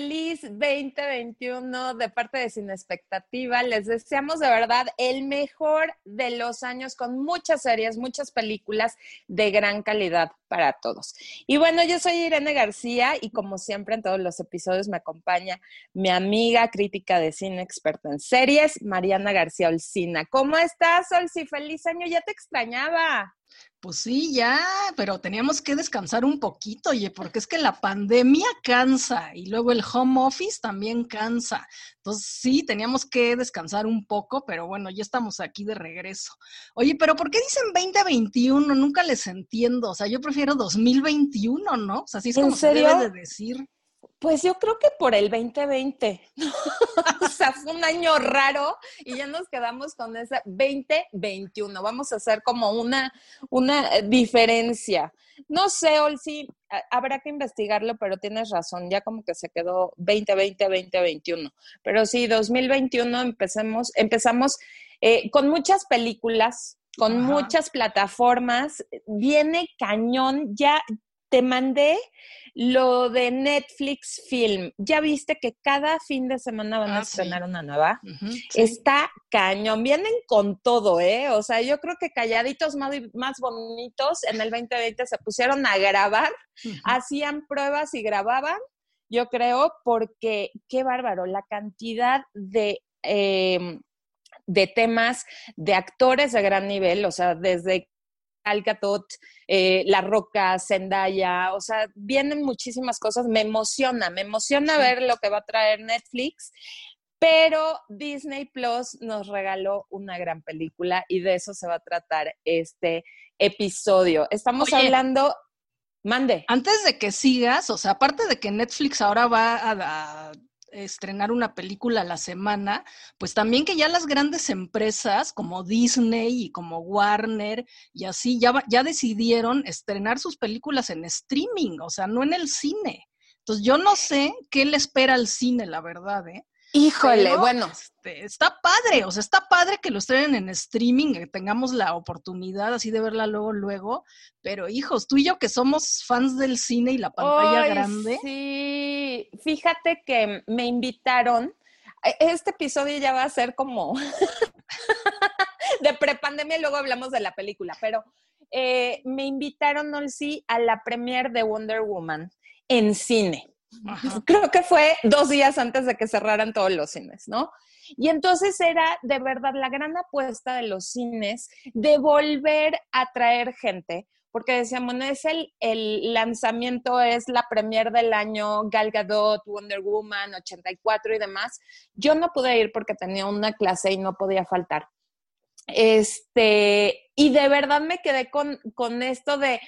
feliz 2021 de parte de Sin Expectativa. Les deseamos de verdad el mejor de los años con muchas series, muchas películas de gran calidad para todos. Y bueno, yo soy Irene García y como siempre en todos los episodios me acompaña mi amiga crítica de cine experta en series, Mariana García Olcina. ¿Cómo estás, Olci? Feliz año, ya te extrañaba. Pues sí, ya, pero teníamos que descansar un poquito, oye, porque es que la pandemia cansa y luego el home office también cansa. Entonces sí, teníamos que descansar un poco, pero bueno, ya estamos aquí de regreso. Oye, pero ¿por qué dicen 2021? Nunca les entiendo. O sea, yo prefiero 2021, ¿no? O sea, así es como se debe de decir. Pues yo creo que por el 2020. o sea, fue un año raro y ya nos quedamos con ese 2021. Vamos a hacer como una, una eh, diferencia. No sé, Olsi, habrá que investigarlo, pero tienes razón, ya como que se quedó 2020, 2021. Pero sí, 2021 empecemos, empezamos eh, con muchas películas, con muchas plataformas. Viene cañón, ya te mandé lo de Netflix Film, ¿ya viste que cada fin de semana van a ah, estrenar una nueva? Está cañón, vienen con todo, ¿eh? O sea, yo creo que calladitos más, más bonitos en el 2020 se pusieron a grabar, hacían pruebas y grababan, yo creo, porque qué bárbaro, la cantidad de... Em, de temas de actores de gran nivel, o sea, desde Alcatot, eh, La Roca, Zendaya, o sea, vienen muchísimas cosas, me emociona, me emociona ver lo que va a traer Netflix, pero Disney Plus nos regaló una gran película y de eso se va a tratar este episodio. Estamos hablando Mande. Antes de que sigas, o sea, aparte de que Netflix ahora va a, estrenar una película a la semana, pues también que ya las grandes empresas como Disney y como Warner y así ya, ya decidieron estrenar sus películas en streaming, o sea, no en el cine. Entonces yo no sé qué le espera al cine, la verdad, ¿eh? Híjole, bueno. Este, está padre, o sea, está padre que lo estrenen en streaming, que tengamos la oportunidad así de verla luego, luego, pero hijos, tú y yo que somos fans del cine y la pantalla grande. Sí, fíjate que me invitaron, e, este episodio ya va a ser como de prepandemia y luego hablamos de la película, pero eh, me invitaron, sí, a la premiere de Wonder Woman en cine. Creo que fue dos días antes de que cerraran todos los cines, ¿no? Y entonces era de verdad la gran apuesta de los cines de volver a traer gente, porque decíamos, no es el, el lanzamiento, es la premier del año, Gal Gadot, Wonder Woman, 84 y demás. Yo no pude ir porque tenía una clase y no podía faltar. Este, y de verdad me quedé con, con esto de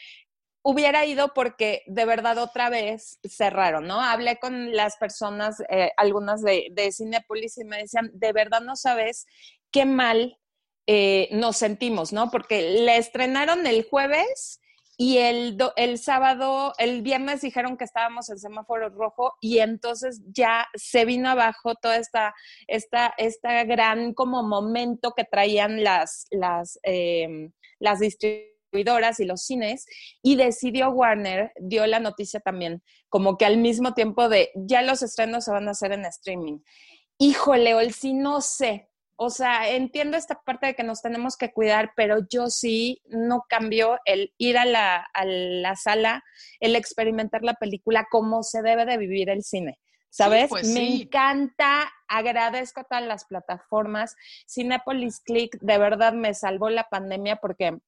hubiera ido porque de verdad otra vez cerraron, ¿no? Hablé con las personas, eh, algunas de, de Cinepolis y me decían, de verdad no sabes qué mal eh, nos sentimos, ¿no? Porque le estrenaron el jueves y el, el sábado, el viernes dijeron que estábamos en semáforo rojo y entonces ya se vino abajo toda esta, esta, esta gran como momento que traían las, las, eh, las distribuciones y los cines y decidió Warner, dio la noticia también, como que al mismo tiempo de ya los estrenos se van a hacer en streaming. Híjole, el sí no sé. O sea, entiendo esta parte de que nos tenemos que cuidar, pero yo sí no cambio el ir a la, a la sala, el experimentar la película como se debe de vivir el cine. ¿sabes? Pues me encanta, agradezco a todas las plataformas. Cinepolis Click de verdad me salvó la pandemia porque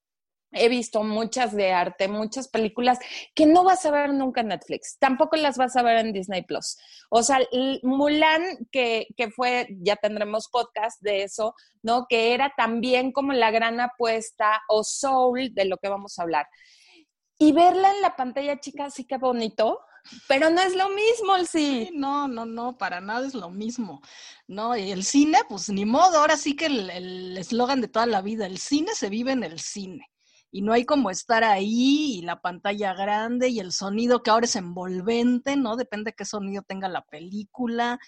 He visto muchas de arte, muchas películas que no vas a ver nunca en Netflix, tampoco las vas a ver en Disney Plus. O sea, Mulan, que, que fue, ya tendremos podcast de eso, ¿no? Que era también como la gran apuesta o Soul de lo que vamos a hablar. Y verla en la pantalla chica, sí que bonito, pero no es lo mismo el sí. sí. No, no, no, para nada es lo mismo. No, y el cine, pues ni modo, ahora sí que el eslogan de toda la vida, el cine se vive en el cine y no hay como estar ahí y la pantalla grande y el sonido que ahora es envolvente, ¿no? Depende de qué sonido tenga la película.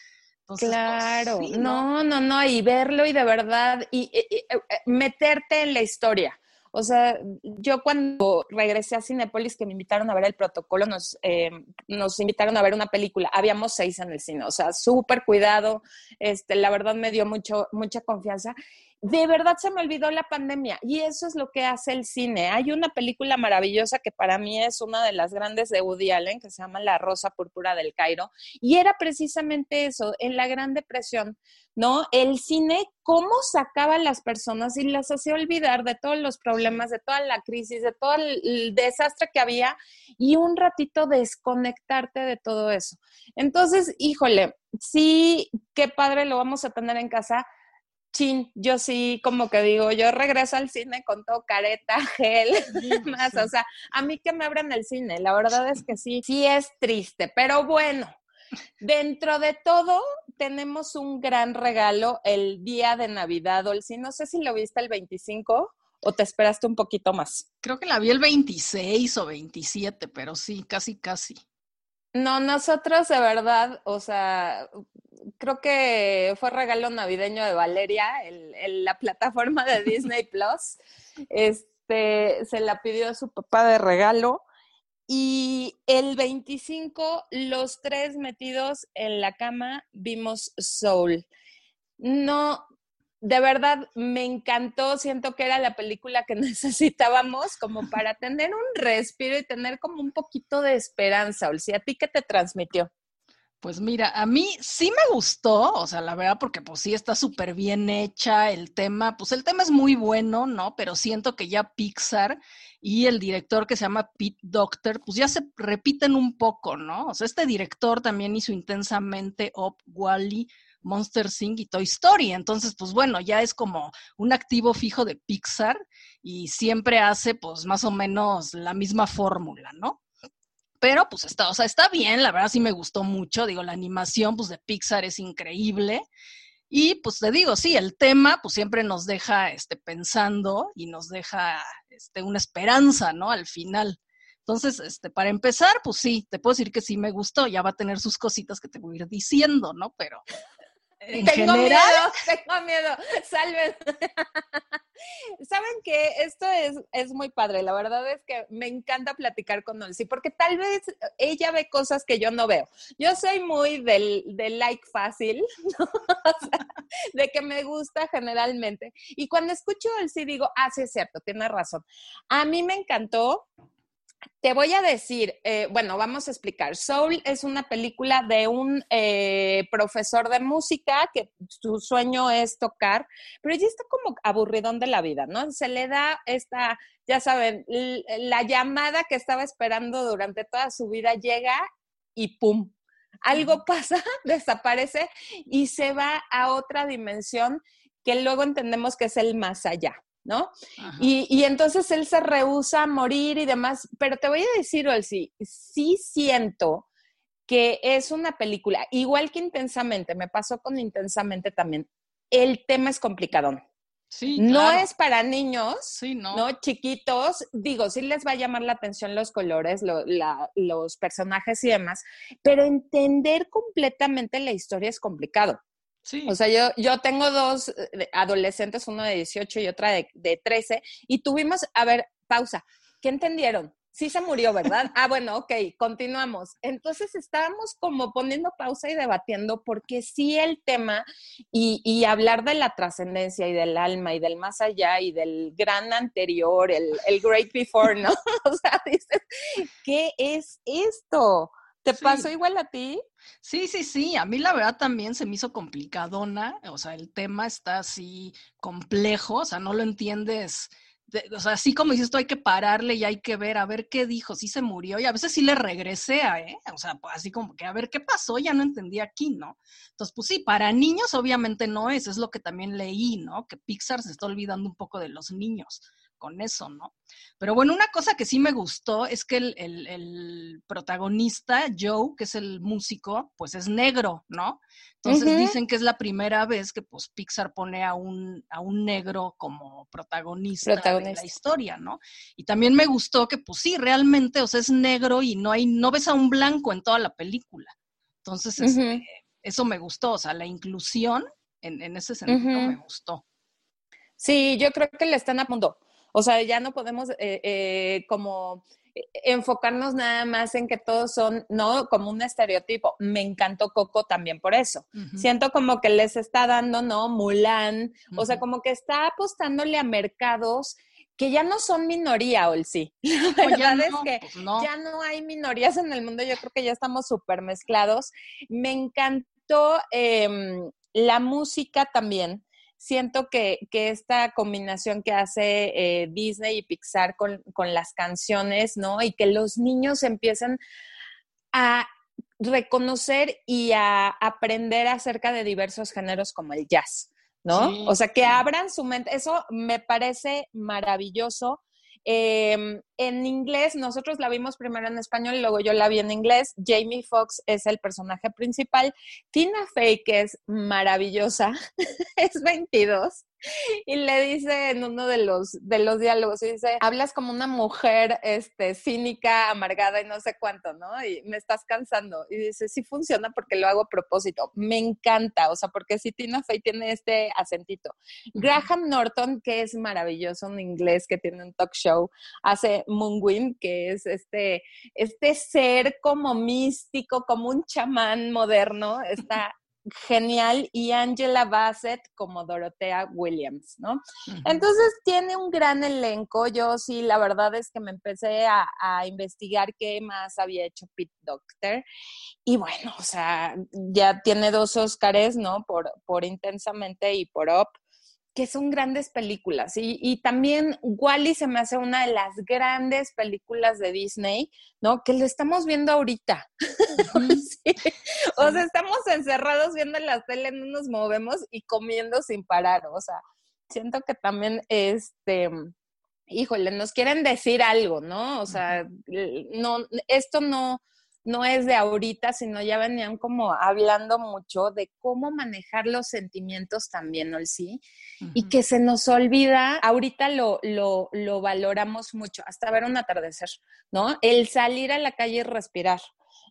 Pues, claro, no, no, no, y verlo y de verdad, y, meterte en la historia. O sea, yo cuando regresé a Cinepolis, que me invitaron a ver el protocolo, nos, eh, nos invitaron a ver una película. Habíamos seis en el cine, o sea, súper cuidado. Este, la verdad me dio mucho, mucha confianza de verdad se me olvidó la pandemia y eso es lo que hace el cine. Hay una película maravillosa que para mí es una de las grandes de Woody Allen que se llama La Rosa Púrpura del Cairo y era precisamente eso, en la Gran Depresión, ¿no? El cine, cómo sacaba a las personas y las hacía olvidar de todos los problemas, de toda la crisis, de todo el desastre que había y un ratito desconectarte de todo eso. Entonces, híjole, sí, qué padre lo vamos a tener en casa chin, yo sí como que digo, yo regreso al cine con todo careta, gel, más, o sea, a mí que me abran el cine, la verdad es que sí, sí es triste, pero bueno, dentro de todo tenemos un gran regalo el día de Navidad, Olsi, no sé si lo viste el 25 o te esperaste un poquito más. Creo que la vi el 26 o 27, pero sí, casi, casi. No, nosotros de verdad, o sea, creo que fue regalo navideño de Valeria, el, la plataforma de Disney Plus. Este, se la pidió a su papá de regalo. Y el 25, los tres metidos en la cama, vimos Soul. No, de verdad me encantó, siento que era la película que necesitábamos como para tener un respiro y tener como un poquito de esperanza. Olsi, ¿a ti qué te transmitió? Pues mira, a mí sí me gustó, o sea, la verdad, porque pues sí está súper bien hecha el tema, pues el tema es muy bueno, ¿no? Pero siento que ya Pixar y el director que se llama Pete Doctor, pues ya se repiten un poco, ¿no? O sea, este director también hizo intensamente Up Wally, Monster Inc. y Toy Story. Entonces, pues bueno, ya es como un activo fijo de Pixar y siempre hace pues más o menos la misma fórmula, ¿no? Pero pues está, o sea, está bien, la verdad sí me gustó mucho, digo, la animación pues de Pixar es increíble. Y pues te digo, sí, el tema pues siempre nos deja este, pensando y nos deja este, una esperanza, ¿no? Al final. Entonces, este, para empezar, pues sí, te puedo decir que sí me gustó, ya va a tener sus cositas que te voy a ir diciendo, ¿no? Pero tengo miedo, tengo miedo, salven. Saben que esto es, es muy padre, la verdad es que me encanta platicar con Olsi, porque tal vez ella ve cosas que yo no veo. Yo soy muy del, del like fácil, de que me gusta generalmente. Y cuando escucho Olsi digo, ah, sí es cierto, tiene razón. A mí me encantó te voy a decir, eh, bueno, vamos a explicar. Soul es una película de un eh, profesor de música que su sueño es tocar, pero ella está como aburridón de la vida, ¿no? Se le da esta, ya saben, la llamada que estaba esperando durante toda su vida llega y ¡pum! Algo pasa, desaparece y se va a otra dimensión que luego entendemos que es el más allá. ¿No? Y, entonces él se rehúsa a morir y demás, pero te voy a decir, Olsi, sí siento que es una película, igual que intensamente, me pasó con intensamente también, el tema es complicado. Sí, No es para niños, sí, no. no. Chiquitos, digo, sí les va a llamar la atención los colores, los personajes y demás, pero entender completamente la historia es complicado. O sea, yo, yo tengo dos eh, adolescentes, uno de 18 y otra de, de 13, y tuvimos, a ver, pausa, ¿qué entendieron? Sí se murió, ¿verdad? Ah, bueno, ok, continuamos. Entonces estábamos como poniendo pausa y debatiendo porque sí el tema y, y hablar de la trascendencia y del alma y del más allá y del gran anterior, el, el great before, ¿no? o sea, dices, ¿qué es esto? ¿Te pasó igual a ti? Sí, sí, sí. A mí la verdad también se me hizo complicadona. O sea, el tema está así complejo. O sea, no lo entiendes. o sea, así como dices, esto hay que pararle y hay que ver, a ver qué dijo, si se murió. Y a veces sí le regresé a, ¿eh? O sea, pues, así como que a ver qué pasó, ya no entendí aquí, ¿no? Entonces, pues sí, para niños obviamente no es. Es lo que también leí, ¿no? Que Pixar se está olvidando un poco de los niños con eso, ¿no? Pero bueno, una cosa que sí me gustó es que el, protagonista, Joe, que es el músico, pues es negro, ¿no? Entonces dicen que es la primera vez que pues Pixar pone a un, a un negro como protagonista, de la historia, ¿no? Y también me gustó que pues sí, realmente, o sea, es negro y no hay, no ves a un blanco en toda la película. Entonces, este, eso me gustó, o sea, la inclusión en, ese sentido me gustó. Sí, yo creo que le están apuntando O sea, ya no podemos eh, eh, como enfocarnos nada más en que todos son, ¿no? Como un estereotipo. Me encantó Coco también por eso. Siento como que les está dando, ¿no? Mulan, o sea, como que está apostándole a mercados que ya no son minoría, Olsi. La verdad es que pues ya no hay minorías en el mundo, yo creo que ya estamos súper mezclados. Me encantó em, la música también siento que, esta combinación que hace eh, Disney y Pixar con, las canciones, ¿no? Y que los niños empiezan a reconocer y a aprender acerca de diversos géneros como el jazz, ¿no? o sea, que abran su mente. Eso me parece maravilloso. Em, en inglés, nosotros la vimos primero en español y luego yo la vi en inglés. Jamie Foxx es el personaje principal. Tina Fey, que es maravillosa, es 22 y le dice en uno de los, de los diálogos, dice, hablas como una mujer este, cínica, amargada y no sé cuánto, ¿no? Y me estás cansando. Y dice, sí funciona porque lo hago a propósito. Me encanta, o sea, porque si Tina Fey tiene este acentito. Graham Norton, que es maravilloso, un inglés que tiene un talk show, hace Moonwind, que es este, este ser como místico, como un chamán moderno, está genial y Angela Bassett como Dorothea Williams, ¿no? Entonces tiene un gran elenco. Yo sí, la verdad es que me empecé a, investigar qué más había hecho Pete Doctor. Y bueno, o sea, ya tiene dos Óscares, ¿no? Por, por Intensamente y por Up que son grandes películas. Y, también Wally se me hace una de las grandes películas de Disney, ¿no? Que lo estamos viendo ahorita. O sea, estamos encerrados viendo la tele, no nos movemos y comiendo sin parar. O sea, siento que también, este, híjole, nos quieren decir algo, ¿no? O sea, no, esto no, no es de ahorita, sino ya venían como hablando mucho de cómo manejar los sentimientos también, ¿no? Sí, y que se nos olvida, ahorita lo, lo, lo valoramos mucho, hasta ver un atardecer, ¿no? El salir a la calle y respirar.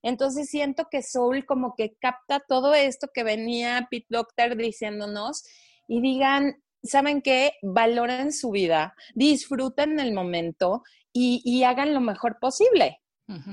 Entonces siento que Soul como que capta todo esto que venía Pete Doctor diciéndonos y digan, ¿saben qué? Valoren su vida, disfruten el momento y, y hagan lo mejor posible.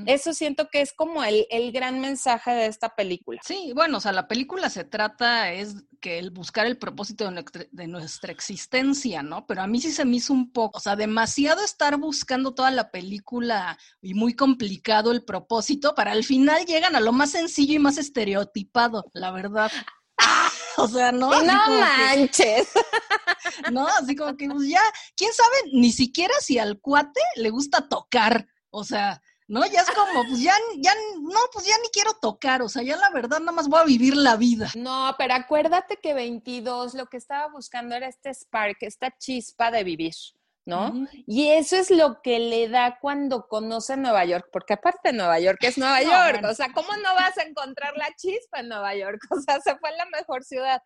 Eso siento que es como el, gran mensaje de esta película. Sí, bueno, o sea, la película se trata es que el buscar el propósito de nuestra, existencia, ¿no? Pero a mí sí se me hizo un poco, o sea, demasiado estar buscando toda la película y muy complicado el propósito, para al final llegan a lo más sencillo y más estereotipado, la verdad. o sea, no. no manches. no, así como que pues ya, quién sabe, ni siquiera si al cuate le gusta tocar. O sea, ¿no? Ya es como, pues ya, ya, no, pues ya ni quiero tocar, o sea, ya la verdad nada más voy a vivir la vida. No, pero acuérdate que 22 lo que estaba buscando era este spark, esta chispa de vivir. ¿no? Y eso es lo que le da cuando conoce Nueva York, porque aparte Nueva York es Nueva York, o sea, ¿cómo no vas a encontrar la chispa en Nueva York? O sea, se fue la mejor ciudad.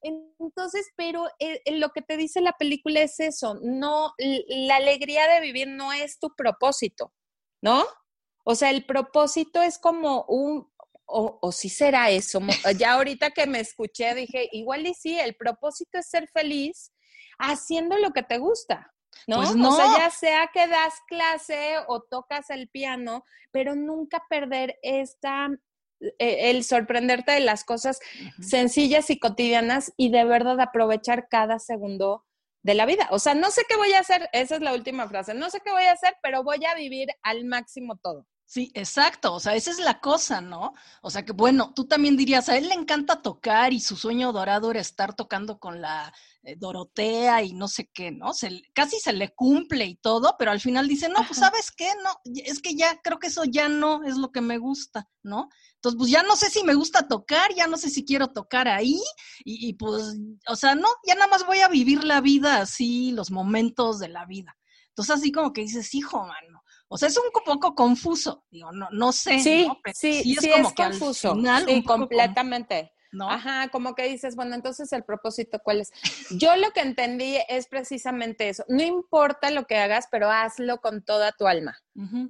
Entonces, pero eh, eh, lo que te dice la película es eso, no, la alegría de vivir no es tu propósito, ¿no? O sea, el propósito es como un, o, o si será eso. Ya ahorita que me escuché dije, igual y sí, el propósito es ser feliz haciendo lo que te gusta. ¿no? Pues no. O sea, ya sea que das clase o tocas el piano, pero nunca perder esta, eh, el sorprenderte de las cosas sencillas y cotidianas y de verdad aprovechar cada segundo de la vida. O sea, no sé qué voy a hacer, esa es la última frase, no sé qué voy a hacer, pero voy a vivir al máximo todo. Sí, exacto, o sea, esa es la cosa, ¿no? O sea que, bueno, tú también dirías, a él le encanta tocar y su sueño dorado era estar tocando con la eh, Dorotea y no sé qué, ¿no? Se, casi se le cumple y todo, pero al final dice, no, pues sabes qué, no, es que ya creo que eso ya no es lo que me gusta, ¿no? Entonces, pues ya no sé si me gusta tocar, ya no sé si quiero tocar ahí y, y pues, o sea, no, ya nada más voy a vivir la vida así, los momentos de la vida. Entonces, así como que dices, hijo, mano o sea, es un poco confuso, digo, no, no sé. Sí, sí, sí, es, como que confuso. sí, completamente. ¿no? Ajá, como que dices, bueno, entonces el propósito, ¿cuál es? Yo lo que entendí es precisamente eso. No importa lo que hagas, pero hazlo con toda tu alma,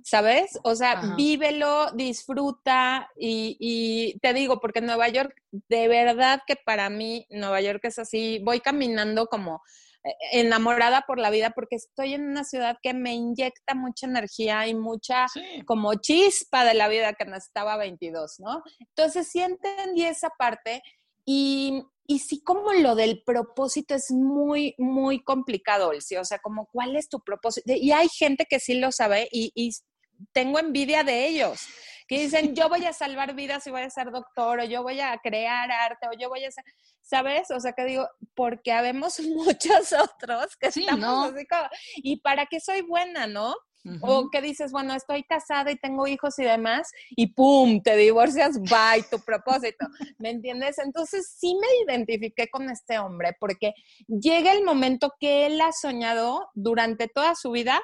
¿sabes? O sea, vívelo, disfruta y, y, te digo, porque Nueva York, de verdad que para mí, Nueva York es así, voy caminando como enamorada por la vida porque estoy en una ciudad que me inyecta mucha energía y mucha como chispa de la vida que necesitaba 22, ¿no? Entonces sí entendí esa parte y, y sí como lo del propósito es muy, muy complicado, Elsie, o sea, como cuál es tu propósito. Y hay gente que sí lo sabe y, y tengo envidia de ellos que dicen, yo voy a salvar vidas y voy a ser doctor, o yo voy a crear arte, o yo voy a ser, ¿sabes? O sea, que digo, porque habemos muchos otros que sí, estamos así como, ¿y para qué soy buena, no? O que dices, bueno, estoy casada y tengo hijos y demás, y ¡pum! Te divorcias, bye, tu propósito. ¿Me entiendes? Entonces sí me identifiqué con este hombre, porque llega el momento que él ha soñado durante toda su vida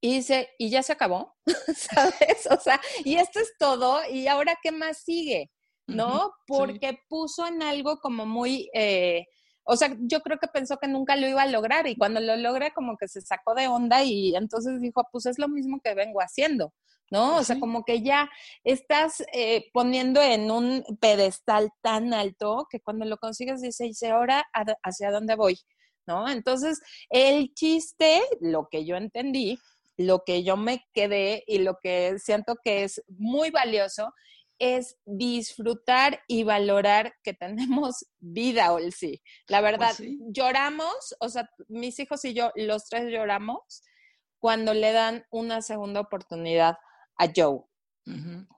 y dice, y ya se acabó, ¿sabes? O sea, y esto es todo, y ahora qué más sigue, ¿no? Porque puso en algo como muy, eh, o sea, yo creo que pensó que nunca lo iba a lograr y cuando lo logra como que se sacó de onda y entonces dijo, pues es lo mismo que vengo haciendo, ¿no? O sea, como que ya estás eh, poniendo en un pedestal tan alto que cuando lo consigues dice, ¿y ahora hacia dónde voy? ¿No? Entonces, el chiste, lo que yo entendí, lo que yo me quedé y lo que siento que es muy valioso es disfrutar y valorar que tenemos vida, Olsi. La pues verdad, lloramos, o sea, mis hijos y yo, los tres lloramos cuando le dan una segunda oportunidad a Joe.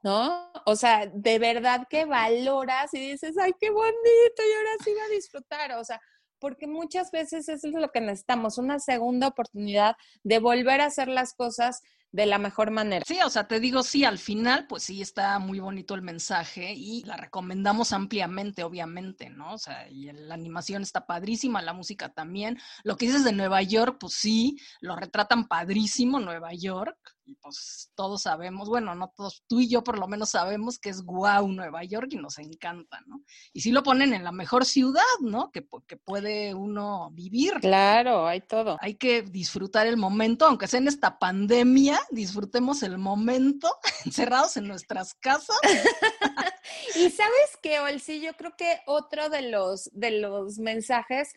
¿No? O sea, de verdad que valoras y dices, ay, qué bonito, y ahora sí voy a disfrutar. O sea, porque muchas veces eso es lo que necesitamos, una segunda oportunidad de volver a hacer las cosas de la mejor manera. Sí, o sea, te digo, sí, al final, pues sí, está muy bonito el mensaje y la recomendamos ampliamente, obviamente, ¿no? O sea, y la animación está padrísima, la música también. Lo que dices de Nueva York, pues sí, lo retratan padrísimo Nueva York y pues todos sabemos, bueno, no todos, tú y yo por lo menos sabemos que es guau Nueva York y nos encanta, ¿no? Y sí lo ponen en la mejor ciudad, ¿no? Que, que puede uno vivir. Claro, hay todo. Hay que disfrutar el momento, aunque sea en esta pandemia, disfrutemos el momento encerrados en nuestras casas. y sabes qué, Olsi, yo creo que otro de los, de los mensajes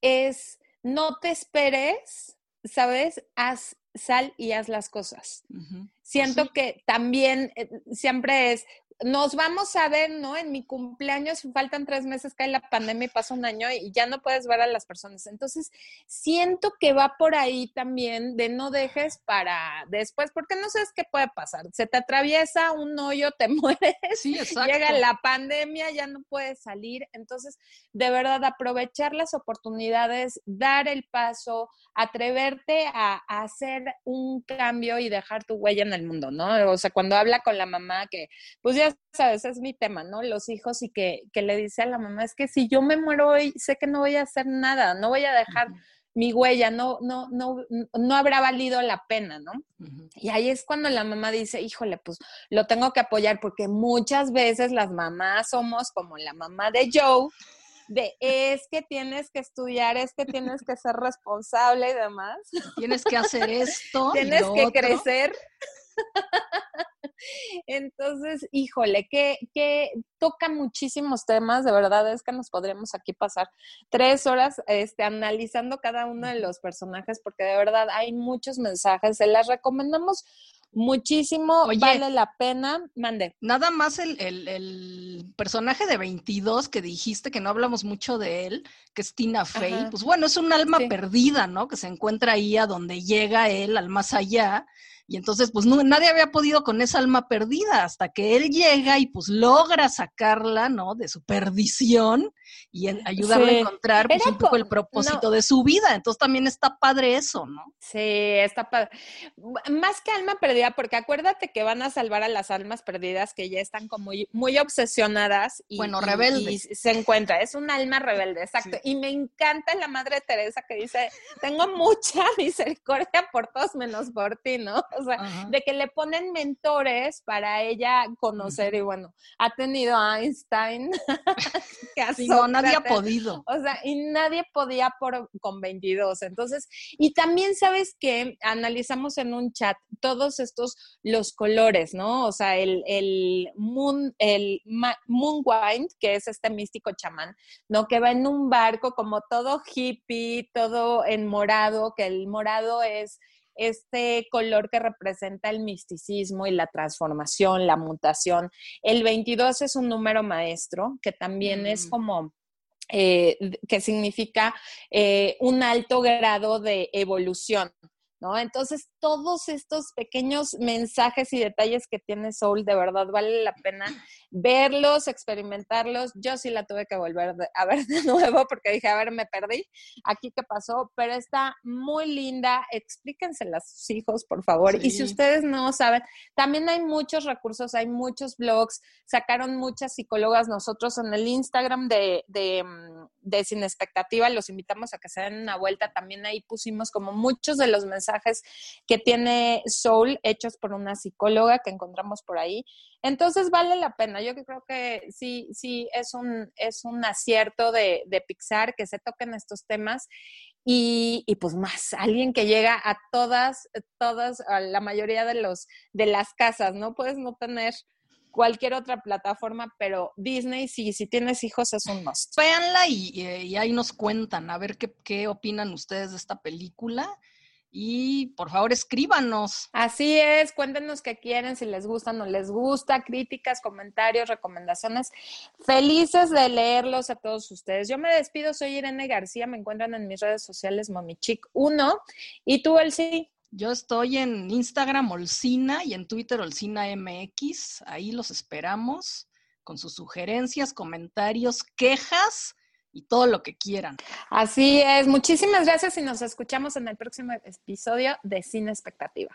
es no te esperes, ¿sabes? Haz sal y haz las cosas. Siento que también eh, siempre es, nos vamos a ver, ¿no? En mi cumpleaños faltan tres meses, cae la pandemia y pasa un año y ya no puedes ver a las personas. Entonces, siento que va por ahí también de no dejes para después, porque no sabes qué puede pasar. Se te atraviesa un hoyo, te mueres, sí, llega la pandemia, ya no puedes salir. Entonces, de verdad, aprovechar las oportunidades, dar el paso, atreverte a, a hacer un cambio y dejar tu huella en el mundo, ¿no? O sea, cuando habla con la mamá que, pues ya sabes, es mi tema, ¿no? Los hijos y que, le dice a la mamá, es que si yo me muero hoy, sé que no voy a hacer nada, no voy a dejar mi huella, no, no, no, no habrá valido la pena, ¿no? Y ahí es cuando la mamá dice, híjole, pues lo tengo que apoyar, porque muchas veces las mamás somos como la mamá de Joe, de es que tienes que estudiar, es que tienes que ser responsable y demás. Tienes que hacer esto. tienes que crecer. Entonces, híjole, que, que toca muchísimos temas, de verdad es que nos podríamos aquí pasar tres horas este, analizando cada uno de los personajes, porque de verdad hay muchos mensajes, se las recomendamos muchísimo, vale la pena, mande. Nada más el, el, personaje de 22 que dijiste que no hablamos mucho de él, que es Tina Fey, pues bueno, es un alma perdida, ¿no? Que se encuentra ahí a donde llega él, al más allá, y entonces, pues no, nadie había podido con esa alma perdida hasta que él llega y pues logra sacarla, ¿no? De su perdición y ayudarle a encontrar pues, un poco el propósito de su vida. Entonces también está padre eso, ¿no? Sí, está padre. Más que alma perdida, porque acuérdate que van a salvar a las almas perdidas que ya están como muy, obsesionadas y, bueno, rebelde. se encuentra. Es un alma rebelde, exacto. Y me encanta la Madre Teresa que dice, tengo mucha misericordia por todos menos por ti, ¿no? O sea, de que le ponen mentores para ella conocer y bueno, ha tenido a Einstein. que no, nadie ha podido. O sea, y nadie podía por, con 22. Entonces, y también sabes que analizamos en un chat todos estos, los colores, ¿no? O sea, el, el moon, el moonwind, que es este místico chamán, ¿no? Que va en un barco como todo hippie, todo en morado, que el morado es este color que representa el misticismo y la transformación, la mutación. El 22 es un número maestro que también es mm. como... Eh, que significa eh, un alto grado de evolución, ¿no? Entonces, todos estos pequeños mensajes y detalles que tiene Soul, de verdad vale la pena verlos, experimentarlos. Yo sí la tuve que volver a ver de nuevo porque dije, a ver, me perdí, aquí qué pasó, pero está muy linda. Explíquensela a sus hijos, por favor. Y si ustedes no saben, también hay muchos recursos, hay muchos blogs, sacaron muchas psicólogas nosotros en el Instagram de, de, mm, de Sin Expectativa, los invitamos a que se den una vuelta. También ahí pusimos como muchos de los mensajes que tiene Soul hechos por una psicóloga que encontramos por ahí. Entonces vale la pena. Yo creo que sí, sí, es un, es un acierto de, de Pixar que se toquen estos temas. Y, y, pues más, alguien que llega a todas, todas, a la mayoría de los, de las casas, ¿no? Puedes no tener cualquier otra plataforma, pero Disney sí, si tienes hijos es un must. Véanla y, y, ahí nos cuentan, a ver qué, qué opinan ustedes de esta película y por favor escríbanos. Así es, cuéntenos qué quieren, si les gusta o no les gusta, críticas, comentarios, recomendaciones. Felices de leerlos a todos ustedes. Yo me despido, soy Irene García, me encuentran en mis redes sociales momichic1 y tú, Elsie. Yo estoy en Instagram Olcina y en Twitter Olcina MX. Ahí los esperamos con sus sugerencias, comentarios, quejas y todo lo que quieran. Así es. Muchísimas gracias y nos escuchamos en el próximo episodio de Cine Expectativa.